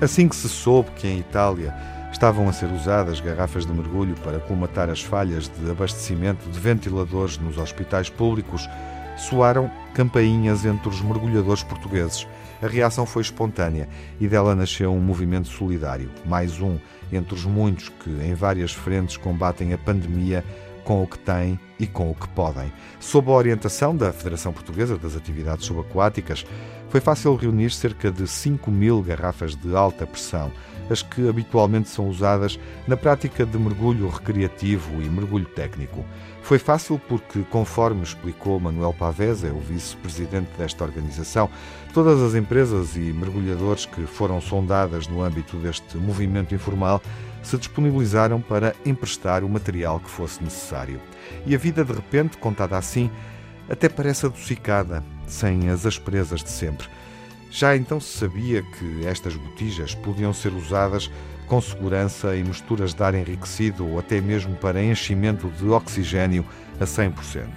Assim que se soube que em Itália estavam a ser usadas garrafas de mergulho para colmatar as falhas de abastecimento de ventiladores nos hospitais públicos, soaram campainhas entre os mergulhadores portugueses. A reação foi espontânea e dela nasceu um movimento solidário, mais um entre os muitos que, em várias frentes, combatem a pandemia com o que têm e com o que podem. Sob a orientação da Federação Portuguesa das Atividades Subaquáticas, foi fácil reunir cerca de 5 mil garrafas de alta pressão, as que habitualmente são usadas na prática de mergulho recreativo e mergulho técnico. Foi fácil porque, conforme explicou Manuel Pavese, o vice-presidente desta organização, todas as empresas e mergulhadores que foram sondadas no âmbito deste movimento informal se disponibilizaram para emprestar o material que fosse necessário. E a vida, de repente, contada assim, até parece adocicada, sem as asperezas de sempre. Já então se sabia que estas botijas podiam ser usadas com segurança em misturas de ar enriquecido ou até mesmo para enchimento de oxigênio a 100%.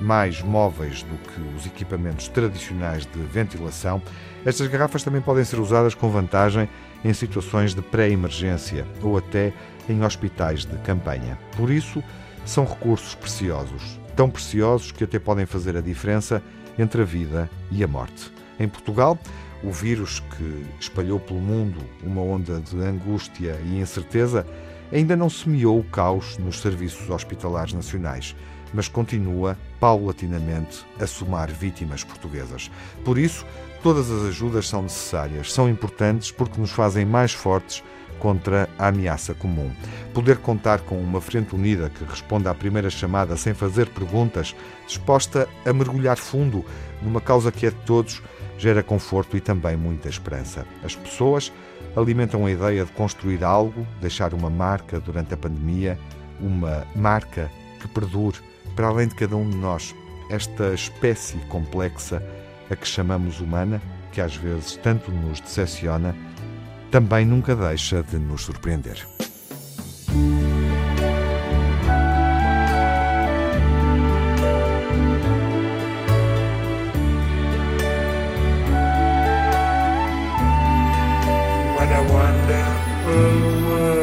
Mais móveis do que os equipamentos tradicionais de ventilação, estas garrafas também podem ser usadas com vantagem em situações de pré-emergência ou até em hospitais de campanha. Por isso, são recursos preciosos, tão preciosos que até podem fazer a diferença entre a vida e a morte. Em Portugal, o vírus que espalhou pelo mundo uma onda de angústia e incerteza ainda não semeou o caos nos serviços hospitalares nacionais, mas continua paulatinamente a somar vítimas portuguesas. Por isso, todas as ajudas são necessárias, são importantes porque nos fazem mais fortes contra a ameaça comum. Poder contar com uma frente unida que responda à primeira chamada sem fazer perguntas, disposta a mergulhar fundo numa causa que é de todos, gera conforto e também muita esperança. As pessoas alimentam a ideia de construir algo, deixar uma marca durante a pandemia, uma marca que perdure para além de cada um de nós. Esta espécie complexa a que chamamos humana, que às vezes tanto nos decepciona, também nunca deixa de nos surpreender. What a wonderful world.